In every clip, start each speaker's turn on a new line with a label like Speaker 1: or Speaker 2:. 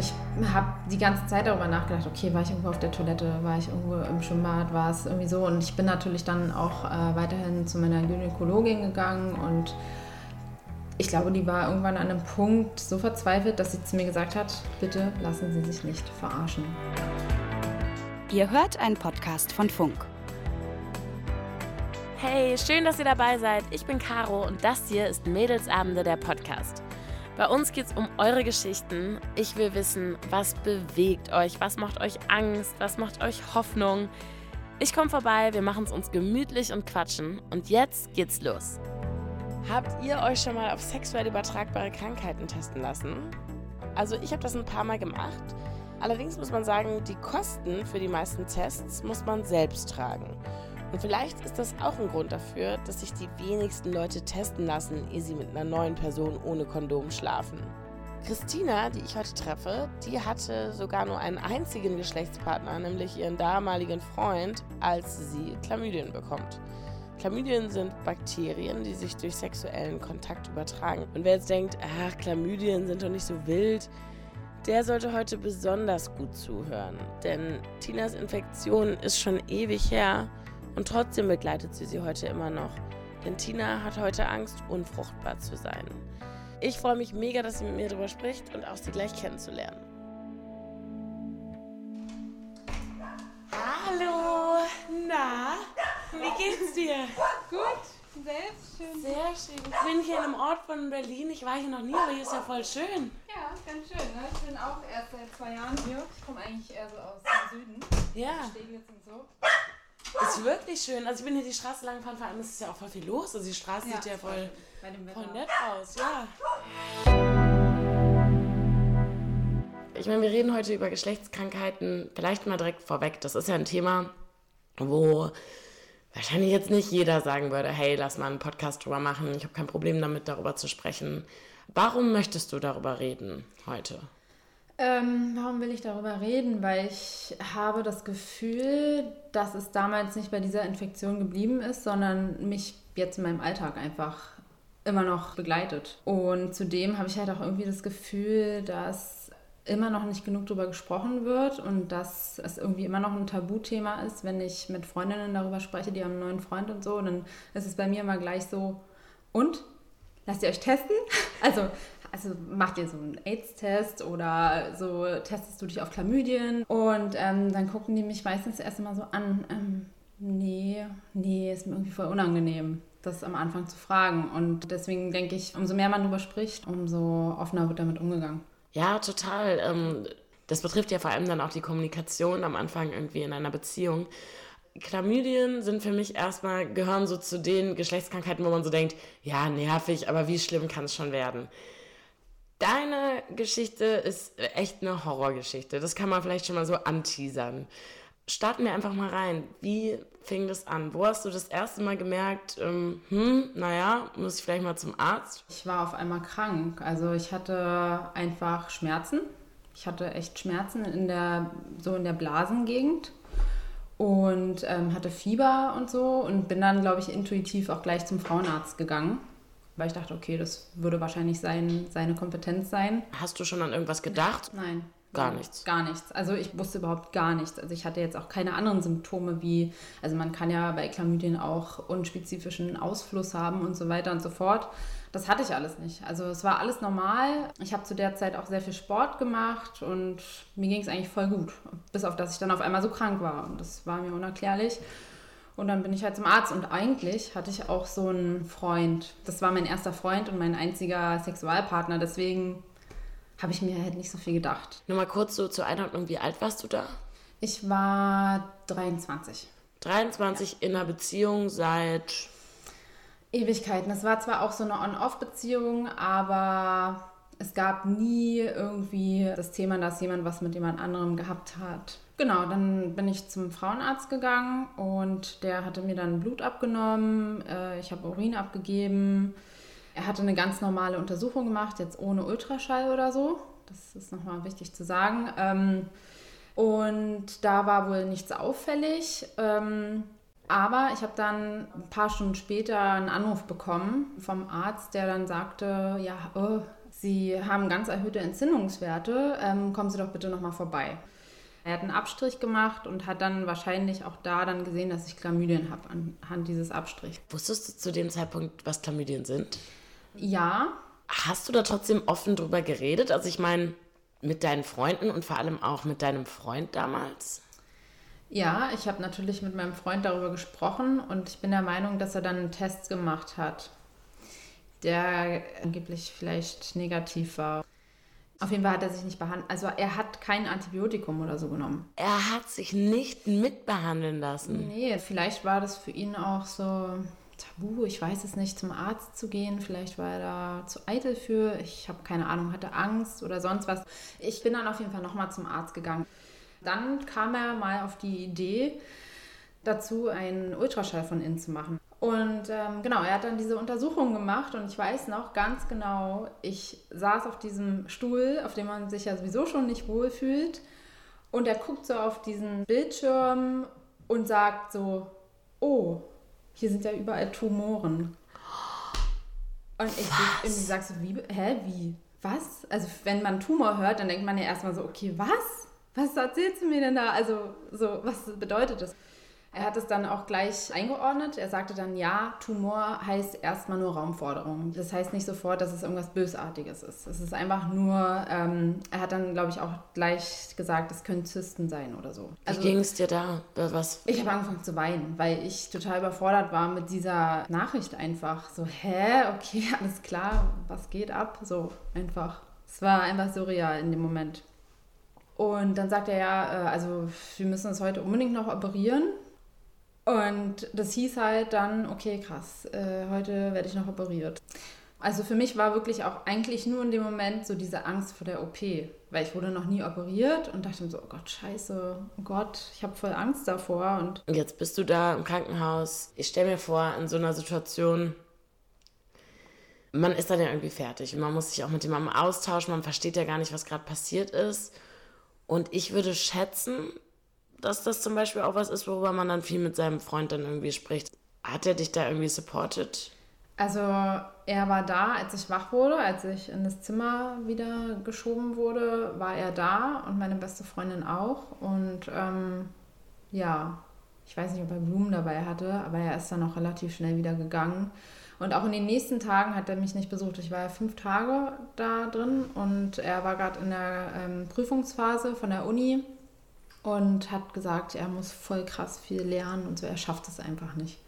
Speaker 1: ich habe die ganze Zeit darüber nachgedacht, okay, war ich irgendwo auf der Toilette, war ich irgendwo im Schwimmbad, war es irgendwie so. Und ich bin natürlich dann auch äh, weiterhin zu meiner Gynäkologin gegangen und ich glaube, die war irgendwann an einem Punkt so verzweifelt, dass sie zu mir gesagt hat, bitte lassen Sie sich nicht verarschen.
Speaker 2: Ihr hört einen Podcast von Funk.
Speaker 3: Hey, schön, dass ihr dabei seid. Ich bin Caro und das hier ist Mädelsabende der Podcast. Bei uns geht es um eure Geschichten. Ich will wissen, was bewegt euch, was macht euch Angst, was macht euch Hoffnung. Ich komme vorbei, wir machen es uns gemütlich und quatschen. Und jetzt geht's los. Habt ihr euch schon mal auf sexuell übertragbare Krankheiten testen lassen? Also ich habe das ein paar Mal gemacht. Allerdings muss man sagen, die Kosten für die meisten Tests muss man selbst tragen. Und vielleicht ist das auch ein Grund dafür, dass sich die wenigsten Leute testen lassen, ehe sie mit einer neuen Person ohne Kondom schlafen. Christina, die ich heute treffe, die hatte sogar nur einen einzigen Geschlechtspartner, nämlich ihren damaligen Freund, als sie Chlamydien bekommt. Chlamydien sind Bakterien, die sich durch sexuellen Kontakt übertragen. Und wer jetzt denkt, ach, Chlamydien sind doch nicht so wild, der sollte heute besonders gut zuhören. Denn Tinas Infektion ist schon ewig her und trotzdem begleitet sie sie heute immer noch. Denn Tina hat heute Angst, unfruchtbar zu sein. Ich freue mich mega, dass sie mit mir darüber spricht und auch sie gleich kennenzulernen. Hallo, na, wie geht's dir?
Speaker 4: Gut, selbst schön.
Speaker 3: Sehr schön. Ich bin hier in einem Ort von Berlin. Ich war hier noch nie, aber hier ist ja voll schön.
Speaker 4: Ja, ganz schön. Ne? Ich bin auch erst seit zwei Jahren hier. Ich komme eigentlich eher so aus dem Süden.
Speaker 3: Ja.
Speaker 4: Steglitz und so.
Speaker 3: Ist wirklich schön. Also ich bin hier die Straße lang gefahren, vor allem ist es ja auch voll viel los. Also die Straße
Speaker 4: Ja,
Speaker 3: sieht ja voll, voll nett aus, ja. Ich meine, wir reden heute über Geschlechtskrankheiten. Vielleicht mal direkt vorweg. Das ist ja ein Thema, wo wahrscheinlich jetzt nicht jeder sagen würde, hey, lass mal einen Podcast drüber machen. Ich habe kein Problem damit, darüber zu sprechen. Warum möchtest du darüber reden heute?
Speaker 1: Ähm, warum will ich darüber reden? Weil ich habe das Gefühl, dass es damals nicht bei dieser Infektion geblieben ist, sondern mich jetzt in meinem Alltag einfach immer noch begleitet. Und zudem habe ich halt auch irgendwie das Gefühl, dass immer noch nicht genug darüber gesprochen wird und dass es irgendwie immer noch ein Tabuthema ist, wenn ich mit Freundinnen darüber spreche, die haben einen neuen Freund und so, dann ist es bei mir immer gleich so, und? Lasst ihr euch testen? Also, also macht ihr so einen AIDS-Test oder so testest du dich auf Chlamydien und ähm, dann gucken die mich meistens erst immer so an, ähm, nee, nee, ist mir irgendwie voll unangenehm, das am Anfang zu fragen. Und deswegen denke ich, umso mehr man darüber spricht, umso offener wird damit umgegangen.
Speaker 3: Ja, total. Ähm, das betrifft ja vor allem dann auch die Kommunikation am Anfang irgendwie in einer Beziehung. Chlamydien sind für mich erstmal, gehören so zu den Geschlechtskrankheiten, wo man so denkt, ja, nervig, aber wie schlimm kann es schon werden? Deine Geschichte ist echt eine Horrorgeschichte. Das kann man vielleicht schon mal so anteasern. Starten wir einfach mal rein. Wie fing das an? Wo hast du das erste Mal gemerkt, ähm, hm, naja, muss ich vielleicht mal zum Arzt?
Speaker 1: Ich war auf einmal krank. Also ich hatte einfach Schmerzen. Ich hatte echt Schmerzen in der, so in der Blasengegend und ähm, hatte Fieber und so und bin dann, glaube ich, intuitiv auch gleich zum Frauenarzt gegangen, weil ich dachte, okay, das würde wahrscheinlich sein, seine Kompetenz sein.
Speaker 3: Hast du schon an irgendwas gedacht?
Speaker 1: Nein.
Speaker 3: Gar nichts.
Speaker 1: Gar nichts. Also ich wusste überhaupt gar nichts. Also ich hatte jetzt auch keine anderen Symptome wie, also man kann ja bei Chlamydien auch unspezifischen Ausfluss haben und so weiter und so fort. Das hatte ich alles nicht. Also es war alles normal. Ich habe zu der Zeit auch sehr viel Sport gemacht und mir ging es eigentlich voll gut. Bis auf, dass ich dann auf einmal so krank war. Und das war mir unerklärlich. Und dann bin ich halt zum Arzt und eigentlich hatte ich auch so einen Freund. Das war mein erster Freund und mein einziger Sexualpartner. Deswegen habe ich mir halt nicht so viel gedacht.
Speaker 3: Nur mal kurz so zur Einordnung, wie alt warst du da?
Speaker 1: Ich war 23.
Speaker 3: 23 in einer Beziehung seit.
Speaker 1: Ewigkeiten. Es war zwar auch so eine On-Off-Beziehung, aber es gab nie irgendwie das Thema, dass jemand was mit jemand anderem gehabt hat. Genau, dann bin ich zum Frauenarzt gegangen und der hatte mir dann Blut abgenommen, äh, ich habe Urin abgegeben. Er hatte eine ganz normale Untersuchung gemacht, jetzt ohne Ultraschall oder so. Das ist nochmal wichtig zu sagen. Ähm, und da war wohl nichts auffällig. Ähm, aber ich habe dann ein paar Stunden später einen Anruf bekommen vom Arzt, der dann sagte, ja, oh, Sie haben ganz erhöhte Entzündungswerte, ähm, kommen Sie doch bitte nochmal vorbei. Er hat einen Abstrich gemacht und hat dann wahrscheinlich auch da dann gesehen, dass ich Chlamydien habe anhand dieses Abstrichs.
Speaker 3: Wusstest du zu dem Zeitpunkt, was Chlamydien sind?
Speaker 1: Ja.
Speaker 3: Hast du da trotzdem offen drüber geredet? Also ich meine, mit deinen Freunden und vor allem auch mit deinem Freund damals?
Speaker 1: Ja, ich habe natürlich mit meinem Freund darüber gesprochen und ich bin der Meinung, dass er dann einen Test gemacht hat, der angeblich vielleicht negativ war. Auf jeden Fall hat er sich nicht behandelt. Also er hat kein Antibiotikum oder so genommen.
Speaker 3: Er hat sich nicht mitbehandeln lassen.
Speaker 1: Nee, vielleicht war das für ihn auch so tabu, ich weiß es nicht, zum Arzt zu gehen. Vielleicht war er da zu eitel für. Ich habe keine Ahnung, hatte Angst oder sonst was. Ich bin dann auf jeden Fall nochmal zum Arzt gegangen. Dann kam er mal auf die Idee, dazu einen Ultraschall von innen zu machen. Und ähm, genau, er hat dann diese Untersuchung gemacht und ich weiß noch ganz genau, ich saß auf diesem Stuhl, auf dem man sich ja sowieso schon nicht wohl fühlt. Und er guckt so auf diesen Bildschirm und sagt so, oh, hier sind ja überall Tumoren. Und ich irgendwie sag so, wie, hä, wie, was? Also wenn man Tumor hört, dann denkt man ja erstmal so, okay, was? Was erzählst du mir denn da? Also so, was bedeutet das? Er hat es dann auch gleich eingeordnet. Er sagte dann, ja, Tumor heißt erstmal nur Raumforderung. Das heißt nicht sofort, dass es irgendwas Bösartiges ist. Es ist einfach nur, ähm, er hat dann, glaube ich, auch gleich gesagt, es können Zysten sein oder so.
Speaker 3: Also, Wie ging es dir da? Was?
Speaker 1: Ich habe angefangen zu weinen, weil ich total überfordert war mit dieser Nachricht einfach. So, hä, okay, alles klar, was geht ab? So einfach. Es war einfach surreal in dem Moment. Und dann sagt er ja, äh, also wir müssen uns heute unbedingt noch operieren. Und das hieß halt dann, okay, krass, äh, heute werde ich noch operiert. Also für mich war wirklich auch eigentlich nur in dem Moment so diese Angst vor der OP, weil ich wurde noch nie operiert und dachte mir so, oh Gott, scheiße, oh Gott, ich habe voll Angst davor. Und
Speaker 3: jetzt bist du da im Krankenhaus. Ich stelle mir vor, in so einer Situation, man ist dann ja irgendwie fertig und man muss sich auch mit jemandem austauschen, man versteht ja gar nicht, was gerade passiert ist. Und ich würde schätzen, dass das zum Beispiel auch was ist, worüber man dann viel mit seinem Freund dann irgendwie spricht. Hat er dich da irgendwie supported?
Speaker 1: Also er war da, als ich wach wurde, als ich in das Zimmer wieder geschoben wurde, war er da und meine beste Freundin auch. Und ähm, ja, ich weiß nicht, ob er Blumen dabei hatte, aber er ist dann auch relativ schnell wieder gegangen. Und auch in den nächsten Tagen hat er mich nicht besucht. Ich war ja fünf Tage da drin und er war gerade in der ähm, Prüfungsphase von der Uni und hat gesagt, er muss voll krass viel lernen und so, er schafft es einfach nicht.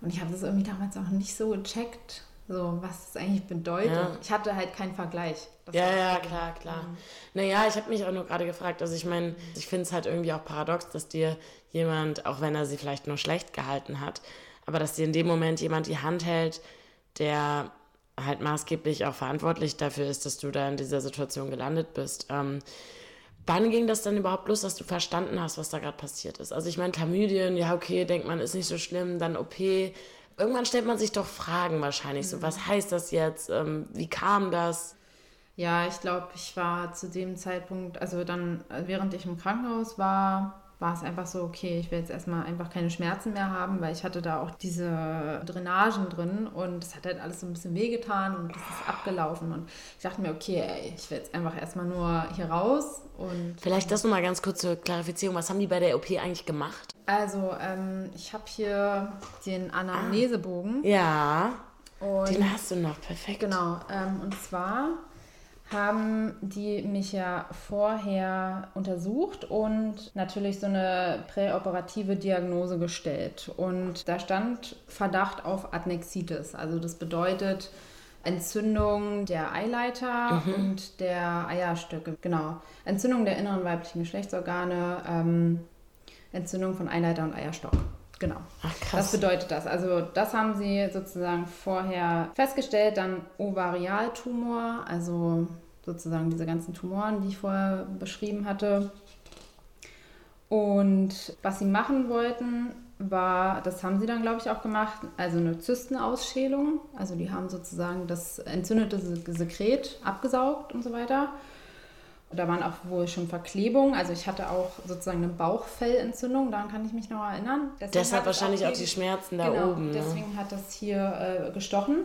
Speaker 1: Und ich habe das irgendwie damals auch nicht so gecheckt, so was es eigentlich bedeutet. Ja. Ich hatte halt keinen Vergleich.
Speaker 3: ja, ja, klar, klar. Mhm. Naja, ich habe mich auch nur gerade gefragt, also ich meine, ich finde es halt irgendwie auch paradox, dass dir jemand, auch wenn er sie vielleicht nur schlecht gehalten hat, aber dass dir in dem Moment jemand die Hand hält, der halt maßgeblich auch verantwortlich dafür ist, dass du da in dieser Situation gelandet bist. Ähm, Wann ging das dann überhaupt los, dass du verstanden hast, was da gerade passiert ist? Also ich meine, Chlamydien, ja okay, denkt man, ist nicht so schlimm, dann OP. Irgendwann stellt man sich doch Fragen wahrscheinlich, so was heißt das jetzt, ähm, wie kam das?
Speaker 1: Ja, ich glaube, ich war zu dem Zeitpunkt, also dann, während ich im Krankenhaus war, war es einfach so, okay, ich will jetzt erstmal einfach keine Schmerzen mehr haben, weil ich hatte da auch diese Drainagen drin und es hat halt alles so ein bisschen wehgetan und das ist abgelaufen und ich dachte mir, okay, ey, ich will jetzt einfach erstmal nur hier raus und...
Speaker 3: Vielleicht das nochmal ganz kurz zur Klarifizierung, was haben die bei der OP eigentlich gemacht?
Speaker 1: Also, ähm, ich habe hier den Anamnesebogen.
Speaker 3: Ah, ja, den hast du noch, perfekt.
Speaker 1: Genau, ähm, und zwar haben die mich ja vorher untersucht und natürlich so eine präoperative Diagnose gestellt. Und da stand Verdacht auf Adnexitis. Also das bedeutet Entzündung der Eileiter mhm. und der Eierstöcke. Genau. Entzündung der inneren weiblichen Geschlechtsorgane, ähm, Entzündung von Eileiter und Eierstock. Genau. Ach, krass. Das bedeutet das. Also das haben sie sozusagen vorher festgestellt. Dann Ovarialtumor, also sozusagen diese ganzen Tumoren, die ich vorher beschrieben hatte. Und was sie machen wollten, war, das haben sie dann, glaube ich, auch gemacht, also eine Zystenausschälung. Also die haben sozusagen das entzündete Sekret abgesaugt und so weiter. Da waren auch wohl schon Verklebungen. Also ich hatte auch sozusagen eine Bauchfellentzündung, daran kann ich mich noch erinnern.
Speaker 3: Deswegen Deshalb wahrscheinlich auch die, auch die, Schmerzen da
Speaker 1: genau,
Speaker 3: oben.
Speaker 1: Ne? Deswegen hat das hier äh, gestochen.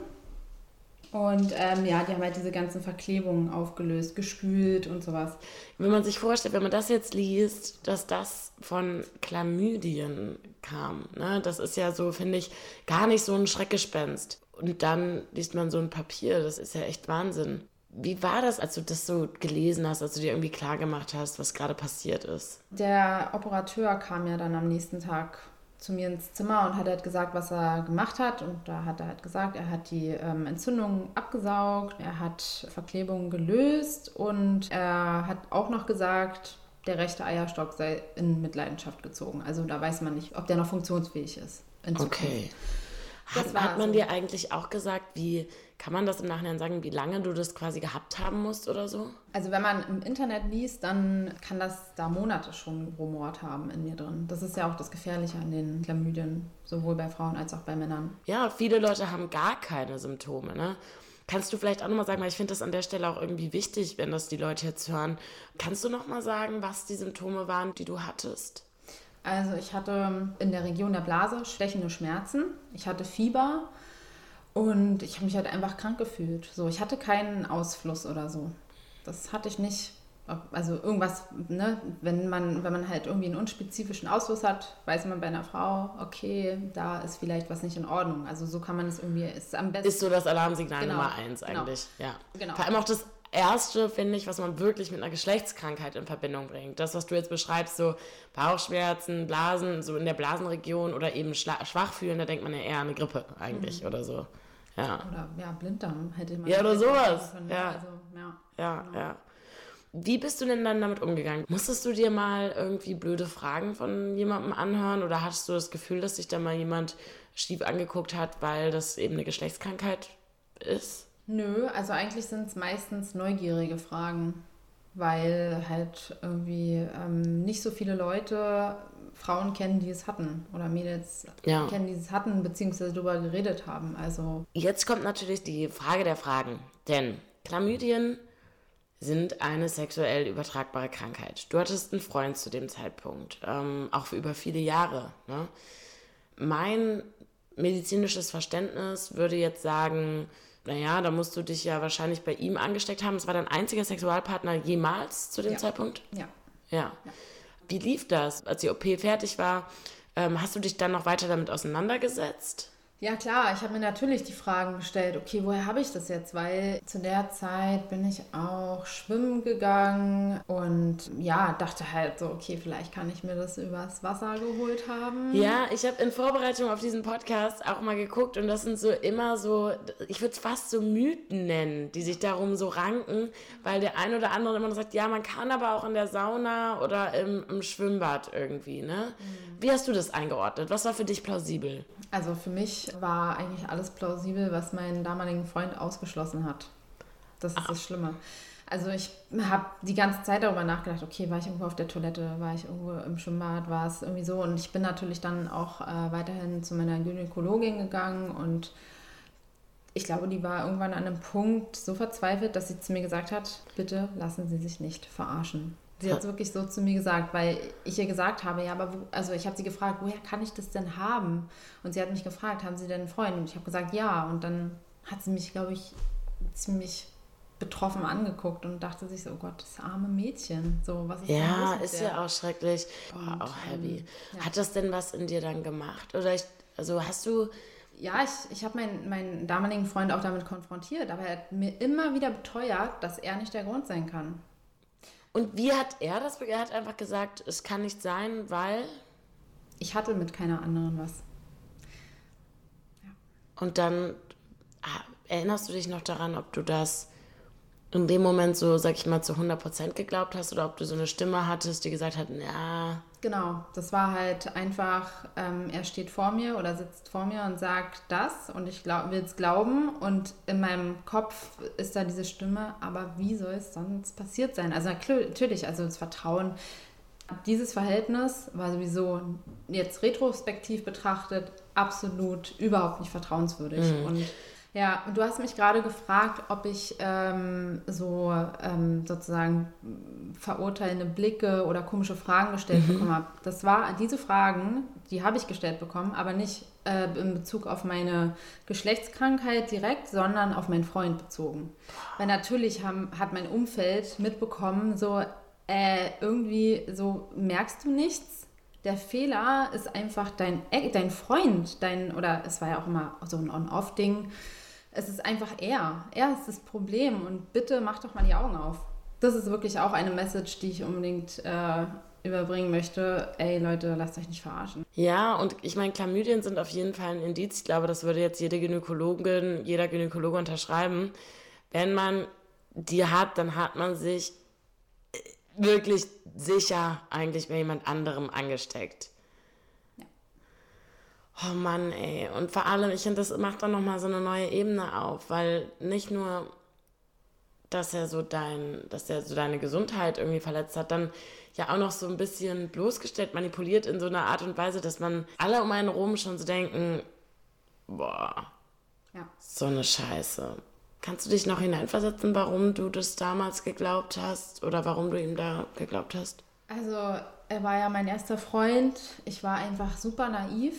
Speaker 1: Und ähm, ja, die haben halt diese ganzen Verklebungen aufgelöst, gespült und sowas.
Speaker 3: Wenn man sich vorstellt, wenn man das jetzt liest, dass das von Chlamydien kam, ne? das ist ja so, finde ich, gar nicht so ein Schreckgespenst. Und dann liest man so ein Papier, das ist ja echt Wahnsinn. Wie war das, als du das so gelesen hast, als du dir irgendwie klar gemacht hast, was gerade passiert ist?
Speaker 1: Der Operateur kam ja dann am nächsten Tag zu mir ins Zimmer und hat halt gesagt, was er gemacht hat. Und da hat er halt gesagt, er hat die ähm, Entzündung abgesaugt, er hat Verklebungen gelöst und er hat auch noch gesagt, der rechte Eierstock sei in Mitleidenschaft gezogen. Also da weiß man nicht, ob der noch funktionsfähig ist.
Speaker 3: Okay. Hat, hat, man so. dir eigentlich auch gesagt, wie kann man das im Nachhinein sagen, wie lange du das quasi gehabt haben musst oder so?
Speaker 1: Also wenn man im Internet liest, dann kann das da Monate schon rumort haben in mir drin. Das ist ja auch das Gefährliche an den Chlamydien, sowohl bei Frauen als auch bei Männern.
Speaker 3: Ja, viele Leute haben gar keine Symptome, ne? Kannst du vielleicht auch nochmal sagen, weil ich finde das an der Stelle auch irgendwie wichtig, wenn das die Leute jetzt hören. Kannst du nochmal sagen, was die Symptome waren, die du hattest?
Speaker 1: Also ich hatte in der Region der Blase stechende Schmerzen, ich hatte Fieber und ich habe mich halt einfach krank gefühlt. So, ich hatte keinen Ausfluss oder so. Das hatte ich nicht. Also irgendwas, ne, wenn man, wenn man halt irgendwie einen unspezifischen Ausfluss hat, weiß man bei einer Frau, okay, da ist vielleicht was nicht in Ordnung. Also so kann man es irgendwie, ist am besten.
Speaker 3: Ist so das Alarmsignal genau. Nummer eins genau. eigentlich, genau. ja. Genau. Vor allem auch das Erste, finde ich, was man wirklich mit einer Geschlechtskrankheit in Verbindung bringt. Das, was du jetzt beschreibst, so Bauchschmerzen, Blasen, so in der Blasenregion oder eben schwach fühlen, da denkt man ja eher an eine Grippe eigentlich mhm. oder so. Ja.
Speaker 1: Oder ja, Blinddarm hätte man.
Speaker 3: Ja, oder sowas. Ja. Also, ja. Ja, genau. ja. Wie bist du denn dann damit umgegangen? Musstest du dir mal irgendwie blöde Fragen von jemandem anhören oder hattest du das Gefühl, dass sich da mal jemand schief angeguckt hat, weil das eben eine Geschlechtskrankheit ist?
Speaker 1: Nö, also eigentlich sind es meistens neugierige Fragen, weil halt irgendwie ähm, nicht so viele Leute Frauen kennen, die es hatten oder Mädels ja. kennen, die es hatten, beziehungsweise darüber geredet haben. Also
Speaker 3: Jetzt kommt natürlich die Frage der Fragen, denn Chlamydien sind eine sexuell übertragbare Krankheit. Du hattest einen Freund zu dem Zeitpunkt, ähm, auch für über viele Jahre. Ne? Mein medizinisches Verständnis würde jetzt sagen, naja, da musst du dich ja wahrscheinlich bei ihm angesteckt haben. Es war dein einziger Sexualpartner jemals zu dem
Speaker 1: ja.
Speaker 3: Zeitpunkt?
Speaker 1: Ja.
Speaker 3: ja. ja. Wie lief das, als die OP fertig war? Ähm, hast du dich dann noch weiter damit auseinandergesetzt?
Speaker 1: Ja klar, ich habe mir natürlich die Fragen gestellt, okay, woher habe ich das jetzt? Weil zu der Zeit bin ich auch schwimmen gegangen und ja, dachte halt so, okay, vielleicht kann ich mir das übers Wasser geholt haben.
Speaker 3: Ja, ich habe in Vorbereitung auf diesen Podcast auch mal geguckt und das sind so immer so, ich würde es fast so Mythen nennen, die sich darum so ranken, weil der ein oder andere immer noch sagt, ja, man kann aber auch in der Sauna oder im, im Schwimmbad irgendwie, ne? Mhm. Wie hast du das eingeordnet? Was war für dich plausibel?
Speaker 1: Also für mich war eigentlich alles plausibel, was meinen damaligen Freund ausgeschlossen hat. Das ist Ach. das Schlimme. Also ich habe die ganze Zeit darüber nachgedacht, okay, war ich irgendwo auf der Toilette, war ich irgendwo im Schwimmbad, war es irgendwie so. Und ich bin natürlich dann auch äh, weiterhin zu meiner Gynäkologin gegangen und ich glaube, die war irgendwann an einem Punkt so verzweifelt, dass sie zu mir gesagt hat, bitte lassen Sie sich nicht verarschen. Sie hat es wirklich so zu mir gesagt, weil ich ihr gesagt habe, ja, aber wo, also ich habe sie gefragt, woher kann ich das denn haben? Und sie hat mich gefragt, haben Sie denn einen Freund? Und ich habe gesagt, ja. Und dann hat sie mich, glaube ich, ziemlich betroffen angeguckt und dachte sich so, oh Gott, das arme Mädchen. So, was ist
Speaker 3: Ja, ist der? ja auch schrecklich. Boah, auch heavy. Ähm, ja. Hat das denn was in dir dann gemacht? Oder ich, also hast du
Speaker 1: ja, ich, ich habe meinen, meinen damaligen Freund auch damit konfrontiert, aber er hat mir immer wieder beteuert, dass er nicht der Grund sein kann.
Speaker 3: Und wie hat er das? Er hat einfach gesagt, es kann nicht sein, weil.
Speaker 1: Ich hatte mit keiner anderen was.
Speaker 3: Ja. Und dann ah, erinnerst du dich noch daran, ob du das in dem Moment so, sag ich mal, zu 100% geglaubt hast oder ob du so eine Stimme hattest, die gesagt hat, ja.
Speaker 1: Genau, das war halt einfach, ähm, er steht vor mir oder sitzt vor mir und sagt das und ich will es glauben und in meinem Kopf ist da diese Stimme, aber wie soll es sonst passiert sein? Also natürlich, also das Vertrauen, dieses Verhältnis war sowieso jetzt retrospektiv betrachtet absolut überhaupt nicht vertrauenswürdig mhm. und ja, und du hast mich gerade gefragt, ob ich ähm, so ähm, sozusagen verurteilende Blicke oder komische Fragen gestellt mhm. bekommen habe. Das war diese Fragen, die habe ich gestellt bekommen, aber nicht äh, in Bezug auf meine Geschlechtskrankheit direkt, sondern auf meinen Freund bezogen. Weil natürlich haben, hat mein Umfeld mitbekommen, so äh, irgendwie so merkst du nichts. Der Fehler ist einfach dein, dein Freund, dein, oder es war ja auch immer so ein On-Off-Ding. Es ist einfach er. Er ist das Problem und bitte mach doch mal die Augen auf. Das ist wirklich auch eine Message, die ich unbedingt äh, überbringen möchte. Ey Leute, lasst euch nicht verarschen.
Speaker 3: Ja, und ich meine, Chlamydien sind auf jeden Fall ein Indiz. Ich glaube, das würde jetzt jede Gynäkologin, jeder Gynäkologe unterschreiben. Wenn man die hat, dann hat man sich wirklich sicher eigentlich bei jemand anderem angesteckt. Oh Mann, ey. Und vor allem, ich finde, das macht dann nochmal so eine neue Ebene auf, weil nicht nur, dass er so dein, dass er so deine Gesundheit irgendwie verletzt hat, dann ja auch noch so ein bisschen bloßgestellt, manipuliert in so einer Art und Weise, dass man alle um einen rum schon so denken, boah, ja. so eine Scheiße. Kannst du dich noch hineinversetzen, warum du das damals geglaubt hast oder warum du ihm da geglaubt hast?
Speaker 1: Also, er war ja mein erster Freund. Ich war einfach super naiv.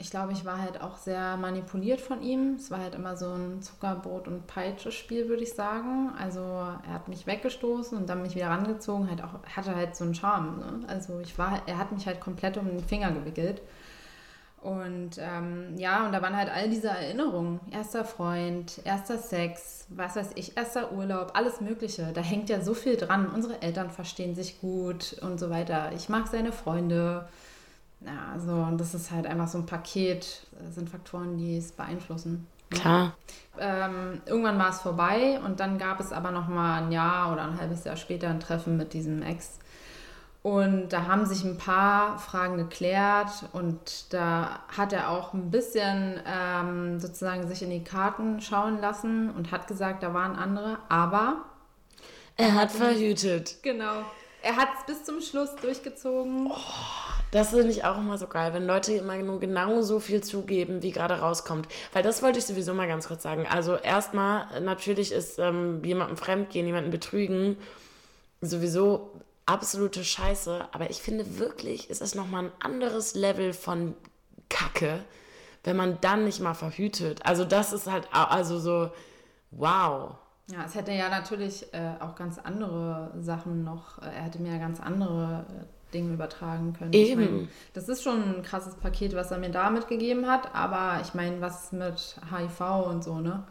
Speaker 1: Ich glaube, ich war halt auch sehr manipuliert von ihm. Es war halt immer so ein Zuckerbrot- und Peitsche-Spiel, würde ich sagen. Also, er hat mich weggestoßen und dann mich wieder rangezogen. Halt auch, hatte halt so einen Charme. Ne? Also, ich war, er hat mich halt komplett um den Finger gewickelt. Und ähm, ja, und da waren halt all diese Erinnerungen. Erster Freund, erster Sex, was weiß ich, erster Urlaub, alles Mögliche. Da hängt ja so viel dran. Unsere Eltern verstehen sich gut und so weiter. Ich mag seine Freunde. Ja, so, und das ist halt einfach so ein Paket. Das sind Faktoren, die es beeinflussen.
Speaker 3: Klar.
Speaker 1: Ähm, irgendwann war es vorbei und dann gab es aber noch mal ein Jahr oder ein halbes Jahr später ein Treffen mit diesem Ex und da haben sich ein paar Fragen geklärt und da hat er auch ein bisschen ähm, sozusagen sich in die Karten schauen lassen und hat gesagt, da waren andere, aber
Speaker 3: er hat verhütet.
Speaker 1: Genau. Er hat es bis zum Schluss durchgezogen.
Speaker 3: Oh, das finde ich auch immer so geil, wenn Leute immer nur genau so viel zugeben, wie gerade rauskommt. Weil das wollte ich sowieso mal ganz kurz sagen. Also erstmal, natürlich ist ähm, jemandem fremdgehen, jemanden betrügen sowieso absolute Scheiße. Aber ich finde wirklich, ist es nochmal ein anderes Level von Kacke, wenn man dann nicht mal verhütet. Also das ist halt, also so, wow.
Speaker 1: Ja, es hätte ja natürlich äh, auch ganz andere Sachen noch, äh, er hätte mir ja ganz andere äh, Dinge übertragen können.
Speaker 3: Eben. Ich
Speaker 1: mein, das ist schon ein krasses Paket, was er mir da mitgegeben hat, aber ich meine, was mit HIV und so, ne?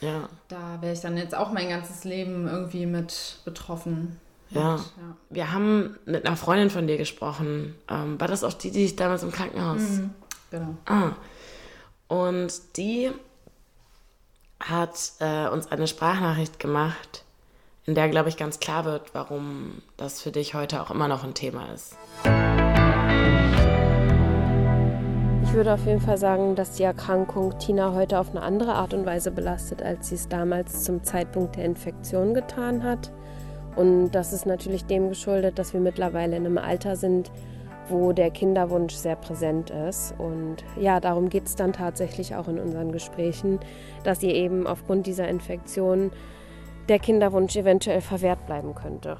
Speaker 3: Ja.
Speaker 1: Da wäre ich dann jetzt auch mein ganzes Leben irgendwie mit betroffen.
Speaker 3: Ja. ja. Wir haben mit einer Freundin von dir gesprochen. Ähm, war das auch die, die ich damals im Krankenhaus? Mhm,
Speaker 1: genau.
Speaker 3: Ah. Und die hat äh, uns eine Sprachnachricht gemacht, in der, glaube ich, ganz klar wird, warum das für dich heute auch immer noch ein Thema ist.
Speaker 5: Ich würde auf jeden Fall sagen, dass die Erkrankung Tina heute auf eine andere Art und Weise belastet, als sie es damals zum Zeitpunkt der Infektion getan hat. Und das ist natürlich dem geschuldet, dass wir mittlerweile in einem Alter sind, wo der Kinderwunsch sehr präsent ist. Und ja, darum geht es dann tatsächlich auch in unseren Gesprächen, dass ihr eben aufgrund dieser Infektion der Kinderwunsch eventuell verwehrt bleiben könnte.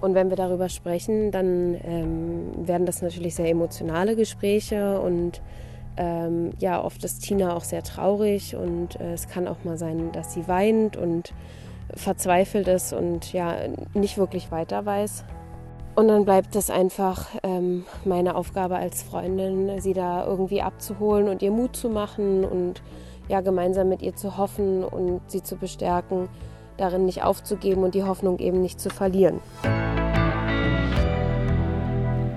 Speaker 5: Und wenn wir darüber sprechen, dann ähm, werden das natürlich sehr emotionale Gespräche und ähm, ja, oft ist Tina auch sehr traurig und äh, es kann auch mal sein, dass sie weint und verzweifelt ist und ja nicht wirklich weiter weiß. Und dann bleibt es einfach ähm, meine Aufgabe als Freundin, sie da irgendwie abzuholen und ihr Mut zu machen und ja gemeinsam mit ihr zu hoffen und sie zu bestärken, darin nicht aufzugeben und die Hoffnung eben nicht zu verlieren.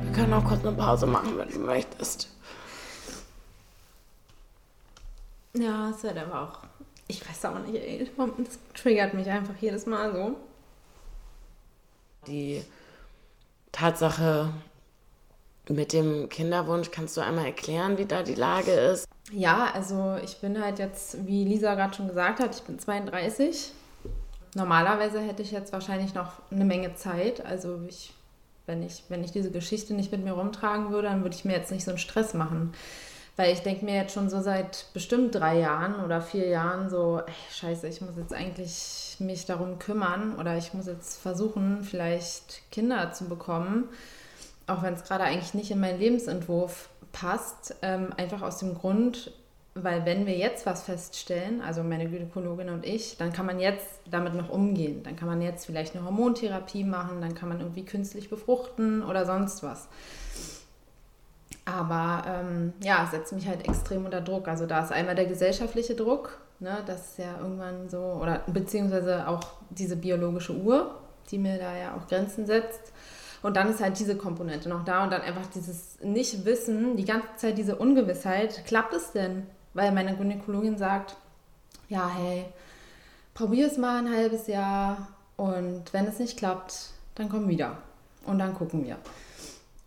Speaker 3: Wir können auch kurz eine Pause machen, wenn du möchtest.
Speaker 1: Ja, es wird aber auch ich weiß auch nicht, ey. Das triggert mich einfach jedes Mal so.
Speaker 3: Die Tatsache mit dem Kinderwunsch, kannst du einmal erklären, wie da die Lage ist?
Speaker 1: Ja, also ich bin halt jetzt, wie Lisa gerade schon gesagt hat, ich bin 32. Normalerweise hätte ich jetzt wahrscheinlich noch eine Menge Zeit. Also ich, wenn ich, wenn ich diese Geschichte nicht mit mir rumtragen würde, dann würde ich mir jetzt nicht so einen Stress machen. Weil ich denke mir jetzt schon so seit bestimmt drei Jahren oder vier Jahren so, ey, scheiße, ich muss jetzt eigentlich mich darum kümmern oder ich muss jetzt versuchen, vielleicht Kinder zu bekommen. auch wenn es gerade eigentlich nicht in meinen Lebensentwurf passt, ähm, einfach aus dem Grund, weil wenn wir jetzt was feststellen, also meine Gynäkologin und ich, dann kann man jetzt damit noch umgehen. Dann kann man jetzt vielleicht eine Hormontherapie machen, dann kann man irgendwie künstlich befruchten oder sonst was. Aber ähm, ja, es setzt mich halt extrem unter Druck. Also da ist einmal der gesellschaftliche Druck, ne, das ist ja irgendwann so, oder beziehungsweise auch diese biologische Uhr, die mir da ja auch Grenzen setzt. Und dann ist halt diese Komponente noch da und dann einfach dieses Nichtwissen, die ganze Zeit diese Ungewissheit, klappt es denn? Weil meine Gynäkologin sagt, ja, hey, probier es mal ein halbes Jahr und wenn es nicht klappt, dann komm wieder und dann gucken wir.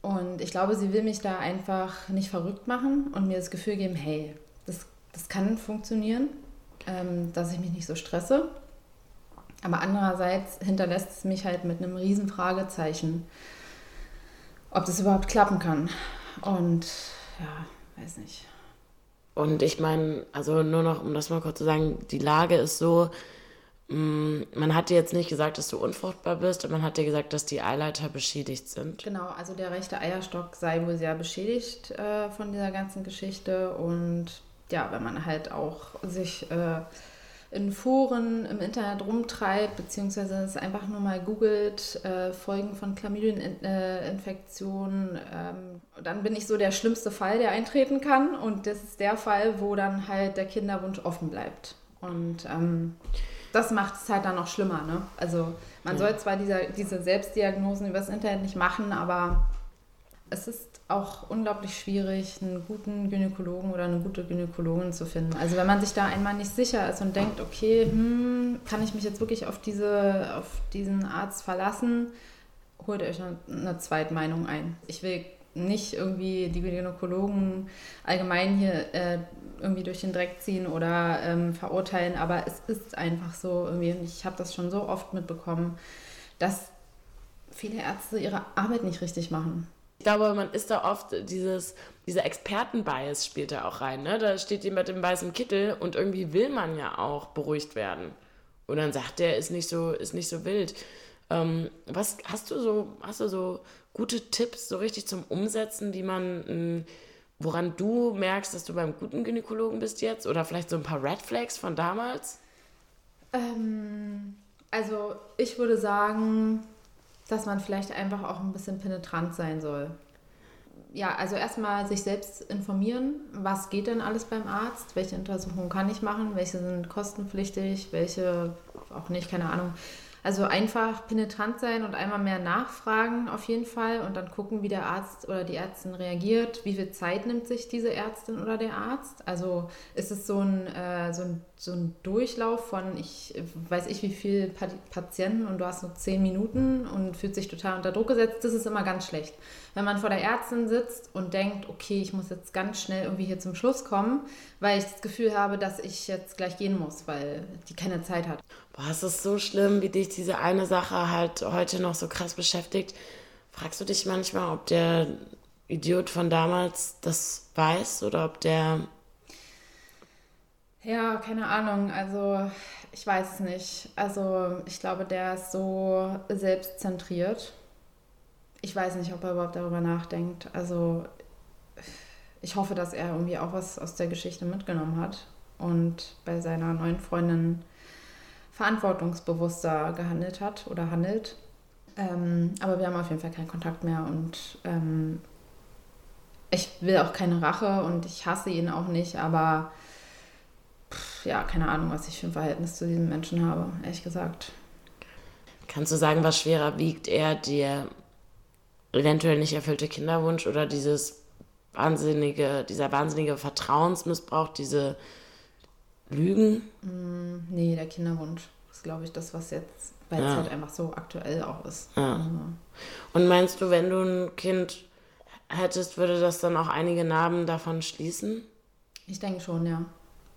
Speaker 1: Und ich glaube, sie will mich da einfach nicht verrückt machen und mir das Gefühl geben, hey, das, das kann funktionieren, ähm, dass ich mich nicht so stresse. Aber andererseits hinterlässt es mich halt mit einem riesen Fragezeichen, ob das überhaupt klappen kann. Und ja, weiß nicht.
Speaker 3: Und ich meine, also nur noch, um das mal kurz zu sagen, die Lage ist so, man hat dir jetzt nicht gesagt, dass du unfruchtbar bist, und man hat dir gesagt, dass die Eileiter beschädigt sind.
Speaker 1: Genau, also der rechte Eierstock sei wohl sehr beschädigt äh, von dieser ganzen Geschichte. Und ja, wenn man halt auch sich äh, in Foren im Internet rumtreibt, beziehungsweise es einfach nur mal googelt, äh, Folgen von Chlamydieninfektionen, ähm, dann bin ich so der schlimmste Fall, der eintreten kann. Und das ist der Fall, wo dann halt der Kinderwunsch offen bleibt. Und ähm, das macht es halt dann noch schlimmer. Ne? Also man ja. soll zwar dieser, diese Selbstdiagnosen übers Internet nicht machen, aber es ist auch unglaublich schwierig, einen guten Gynäkologen oder eine gute Gynäkologin zu finden. Also wenn man sich da einmal nicht sicher ist und denkt, okay, hm, kann ich mich jetzt wirklich auf, diese, auf diesen Arzt verlassen, holt euch eine, eine Zweitmeinung ein. Ich will nicht irgendwie die Gynäkologen allgemein hier äh, irgendwie durch den Dreck ziehen oder ähm, verurteilen, aber es ist einfach so irgendwie, und ich habe das schon so oft mitbekommen, dass viele Ärzte ihre Arbeit nicht richtig machen.
Speaker 3: Ich glaube, man ist da oft dieses, dieser Expertenbias spielt da auch rein. Ne? Da steht jemand im weißen Kittel und irgendwie will man ja auch beruhigt werden. Und dann sagt der, ist nicht so, ist nicht so wild. Ähm, was hast du so, hast du so gute Tipps so richtig zum Umsetzen, die man, ähm, woran du merkst, dass du beim guten Gynäkologen bist jetzt? Oder vielleicht so ein paar Red Flags von damals?
Speaker 1: Ähm, also ich würde sagen, dass man vielleicht einfach auch ein bisschen penetrant sein soll. Ja, also erstmal sich selbst informieren, was geht denn alles beim Arzt, welche Untersuchungen kann ich machen, welche sind kostenpflichtig, welche auch nicht, keine Ahnung. Also einfach penetrant sein und einmal mehr nachfragen auf jeden Fall und dann gucken, wie der Arzt oder die Ärztin reagiert. Wie viel Zeit nimmt sich diese Ärztin oder der Arzt? Also ist es so ein, äh, so ein, so ein Durchlauf von, ich weiß ich wie viel Patienten und du hast nur zehn Minuten und fühlt sich total unter Druck gesetzt. Das ist immer ganz schlecht. Wenn man vor der Ärztin sitzt und denkt, okay, ich muss jetzt ganz schnell irgendwie hier zum Schluss kommen, weil ich das Gefühl habe, dass ich jetzt gleich gehen muss, weil die keine Zeit hat
Speaker 3: boah, es ist so schlimm, wie dich diese eine Sache halt heute noch so krass beschäftigt. Fragst du dich manchmal, ob der Idiot von damals das weiß oder ob der.
Speaker 1: Ja, keine Ahnung. Also, ich weiß es nicht. Also, ich glaube, der ist so selbstzentriert. Ich weiß nicht, ob er überhaupt darüber nachdenkt. Also, ich hoffe, dass er irgendwie auch was aus der Geschichte mitgenommen hat und bei seiner neuen Freundin verantwortungsbewusster gehandelt hat oder handelt. Ähm, aber wir haben auf jeden Fall keinen Kontakt mehr und ähm, ich will auch keine Rache und ich hasse ihn auch nicht, aber ja, keine Ahnung, was ich für ein Verhältnis zu diesem Menschen habe, ehrlich gesagt.
Speaker 3: Kannst du sagen, was schwerer wiegt, eher der eventuell nicht erfüllte Kinderwunsch oder dieses wahnsinnige, dieser wahnsinnige Vertrauensmissbrauch, diese Lügen?
Speaker 1: Mm, nee, der Kinderwunsch ist, glaube ich, das, was jetzt, weil ja. es halt einfach so aktuell auch ist.
Speaker 3: Ja. Also. Und meinst du, wenn du ein Kind hättest, würde das dann auch einige Narben davon schließen?
Speaker 1: Ich denke schon, ja.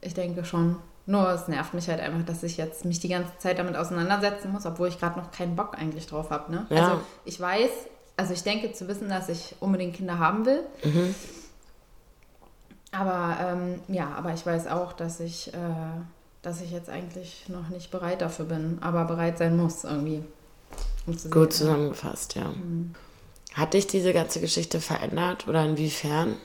Speaker 1: Ich denke schon. Nur es nervt mich halt einfach, dass ich jetzt mich die ganze Zeit damit auseinandersetzen muss, obwohl ich gerade noch keinen Bock eigentlich drauf habe. Ne? Ja. Also ich weiß, also ich denke zu wissen, dass ich unbedingt Kinder haben will. Mhm. Aber ähm, ja, aber ich weiß auch, dass ich, äh, dass ich jetzt eigentlich noch nicht bereit dafür bin, aber bereit sein muss irgendwie.
Speaker 3: Um zu Gut zusammengefasst, ja. Mhm. Hat dich diese ganze Geschichte verändert oder inwiefern?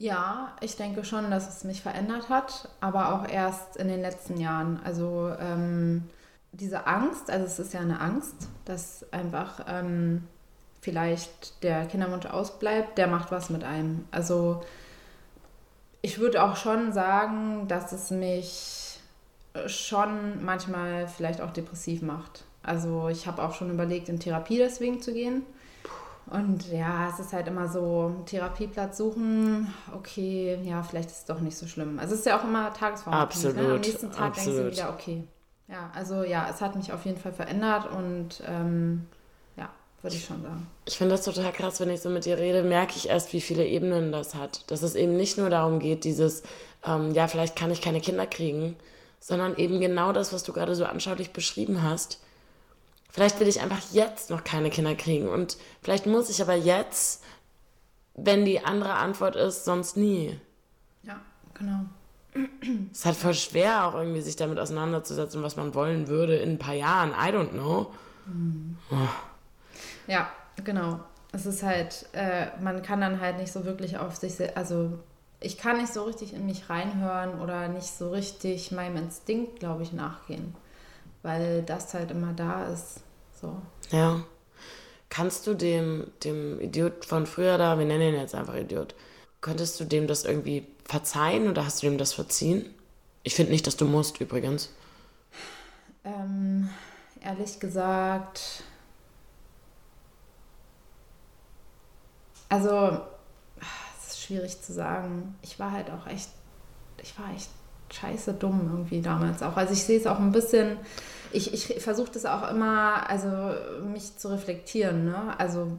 Speaker 1: Ja, ich denke schon, dass es mich verändert hat, aber auch erst in den letzten Jahren. Also ähm, diese Angst, also es ist ja eine Angst, dass einfach ähm, vielleicht der Kinderwunsch ausbleibt, der macht was mit einem. Also ich würde auch schon sagen, dass es mich schon manchmal vielleicht auch depressiv macht. Also ich habe auch schon überlegt, in Therapie deswegen zu gehen. Und ja, es ist halt immer so, Therapieplatz suchen, okay, ja, vielleicht ist es doch nicht so schlimm. Also es ist ja auch immer tagesformabhängig.
Speaker 3: Absolut.
Speaker 1: Ne? Am nächsten Tag
Speaker 3: absolut.
Speaker 1: denkst du wieder, okay. Ja, also ja, es hat mich auf jeden Fall verändert und ähm, ja, würde ich schon sagen.
Speaker 3: Ich finde das total krass, wenn ich so mit dir rede, merke ich erst, wie viele Ebenen das hat. Dass es eben nicht nur darum geht, dieses, ähm, ja, vielleicht kann ich keine Kinder kriegen, sondern eben genau das, was du gerade so anschaulich beschrieben hast. Vielleicht will ich einfach jetzt noch keine Kinder kriegen und vielleicht muss ich aber jetzt, wenn die andere Antwort ist, sonst nie.
Speaker 1: Ja, genau.
Speaker 3: Es ist halt voll schwer, auch irgendwie sich damit auseinanderzusetzen, was man wollen würde in ein paar Jahren. I don't know.
Speaker 1: Ja, genau. Es ist halt, äh, man kann dann halt nicht so wirklich auf sich, also ich kann nicht so richtig in mich reinhören oder nicht so richtig meinem Instinkt, glaube ich, nachgehen, weil das halt immer da ist. So.
Speaker 3: Ja. Kannst du dem, dem Idiot von früher da, wir nennen ihn jetzt einfach Idiot, könntest du dem das irgendwie verzeihen oder hast du dem das verziehen? Ich finde nicht, dass du musst, übrigens.
Speaker 1: Ähm, ehrlich gesagt, also es ist schwierig zu sagen. Ich war halt auch echt, ich war echt scheiße dumm irgendwie damals auch. Also ich sehe es auch ein bisschen, ich, ich versuche das auch immer, also mich zu reflektieren, ne? Also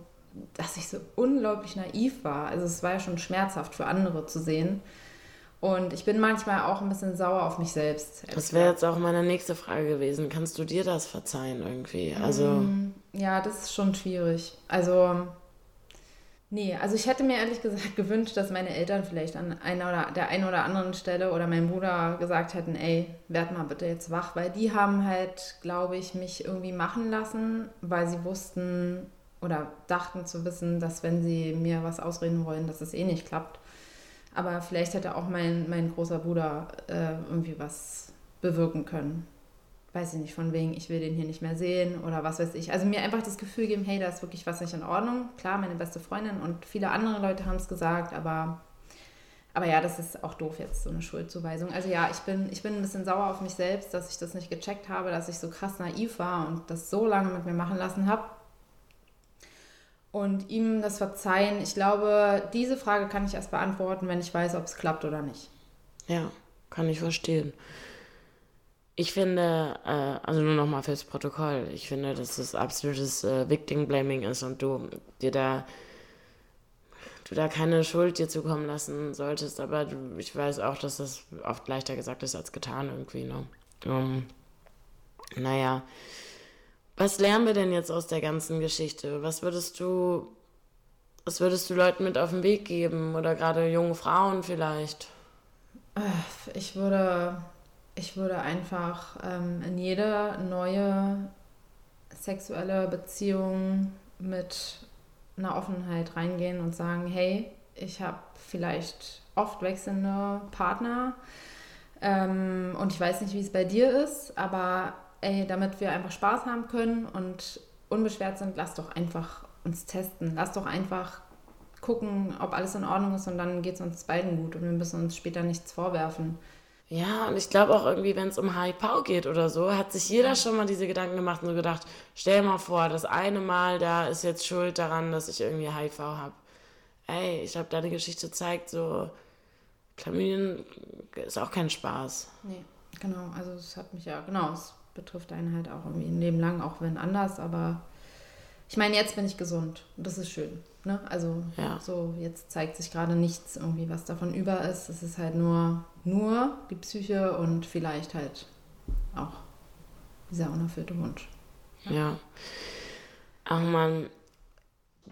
Speaker 1: dass ich so unglaublich naiv war. Also es war ja schon schmerzhaft für andere zu sehen. Und ich bin manchmal auch ein bisschen sauer auf mich selbst.
Speaker 3: Das wäre jetzt auch meine nächste Frage gewesen. Kannst du dir das verzeihen irgendwie? Also,
Speaker 1: Ja, das ist schon schwierig. Also, nee, also ich hätte mir ehrlich gesagt gewünscht, dass meine Eltern vielleicht an einer oder der einen oder anderen Stelle oder mein Bruder gesagt hätten, ey, werd mal bitte jetzt wach, weil die haben halt, glaube ich, mich irgendwie machen lassen, weil sie wussten oder dachten zu wissen, dass wenn sie mir was ausreden wollen, dass es eh nicht klappt. Aber vielleicht hätte auch mein, mein großer Bruder äh, irgendwie was bewirken können weiß ich nicht, von wegen, ich will den hier nicht mehr sehen oder was weiß ich. Also mir einfach das Gefühl geben, hey, da ist wirklich was nicht in Ordnung. Klar, meine beste Freundin und viele andere Leute haben es gesagt, aber, aber ja, das ist auch doof jetzt, so eine Schuldzuweisung. Also ja, ich bin, ich bin ein bisschen sauer auf mich selbst, dass ich das nicht gecheckt habe, dass ich so krass naiv war und das so lange mit mir machen lassen habe. Und ihm das verzeihen, ich glaube, diese Frage kann ich erst beantworten, wenn ich weiß, ob es klappt oder nicht.
Speaker 3: ja, kann ich verstehen. Ich finde, äh, also nur nochmal fürs Protokoll, ich finde, dass das absolutes äh, Victim-Blaming ist und du dir da, du da keine Schuld dir zukommen lassen solltest, aber du, ich weiß auch, dass das oft leichter gesagt ist als getan irgendwie, ne? Ähm, naja, was lernen wir denn jetzt aus der ganzen Geschichte? Was würdest du, was würdest du Leuten mit auf den Weg geben oder gerade jungen Frauen vielleicht?
Speaker 1: Ich würde, ich würde einfach ähm, in jede neue sexuelle Beziehung mit einer Offenheit reingehen und sagen, hey, ich habe vielleicht oft wechselnde Partner ähm, und ich weiß nicht, wie es bei dir ist, aber ey, damit wir einfach Spaß haben können und unbeschwert sind, lass doch einfach uns testen. Lass doch einfach gucken, ob alles in Ordnung ist und dann geht es uns beiden gut und wir müssen uns später nichts vorwerfen.
Speaker 3: Ja, und ich glaube auch irgendwie, wenn es um HIV geht oder so, hat sich jeder schon mal diese Gedanken gemacht und so gedacht, stell mal vor, das eine Mal da ist jetzt schuld daran, dass ich irgendwie HIV habe. Ey, ich glaube, deine Geschichte zeigt so, Chlamydien ist auch kein Spaß.
Speaker 1: Nee, genau. Also es hat mich ja, genau, es betrifft einen halt auch irgendwie ein Leben lang, auch wenn anders, aber ich meine, jetzt bin ich gesund und das ist schön. Ne? Also
Speaker 3: Ja.
Speaker 1: so, jetzt zeigt sich gerade nichts irgendwie, was davon über ist. Es ist halt nur, nur die Psyche und vielleicht halt auch dieser unerfüllte Wunsch.
Speaker 3: Ja. Ach man,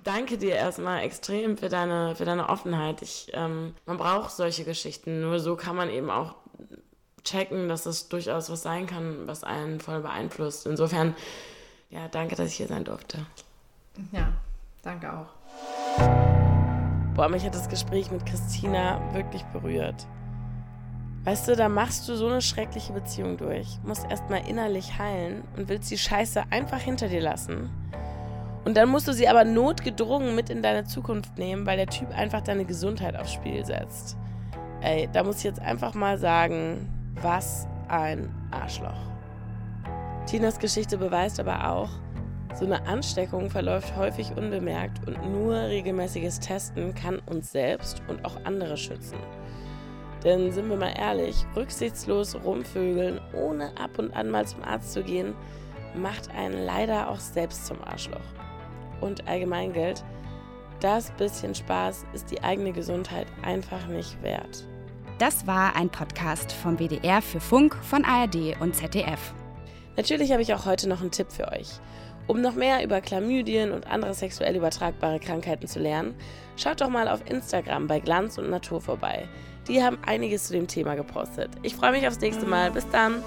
Speaker 3: danke dir erstmal extrem für deine, für deine Offenheit. Ich, ähm, man braucht solche Geschichten. Nur so kann man eben auch checken, dass das durchaus was sein kann, was einen voll beeinflusst. Insofern, ja, danke, dass ich hier sein durfte.
Speaker 1: Ja, Danke auch.
Speaker 3: Boah, mich hat das Gespräch mit Christina wirklich berührt. Weißt du, da machst du so eine schreckliche Beziehung durch, musst erstmal innerlich heilen und willst die Scheiße einfach hinter dir lassen. Und dann musst du sie aber notgedrungen mit in deine Zukunft nehmen, weil der Typ einfach deine Gesundheit aufs Spiel setzt. Ey, da muss ich jetzt einfach mal sagen, was ein Arschloch. Tinas Geschichte beweist aber auch, so eine Ansteckung verläuft häufig unbemerkt und nur regelmäßiges Testen kann uns selbst und auch andere schützen. Denn sind wir mal ehrlich, rücksichtslos rumvögeln, ohne ab und an mal zum Arzt zu gehen, macht einen leider auch selbst zum Arschloch. Und allgemein gilt, das bisschen Spaß ist die eigene Gesundheit einfach nicht wert.
Speaker 2: Das war ein Podcast vom WDR für Funk von ARD und ZDF.
Speaker 3: Natürlich habe ich auch heute noch einen Tipp für euch. Um noch mehr über Chlamydien und andere sexuell übertragbare Krankheiten zu lernen, schaut doch mal auf Instagram bei Glanz und Natur vorbei. Die haben einiges zu dem Thema gepostet. Ich freue mich aufs nächste Mal. Bis dann.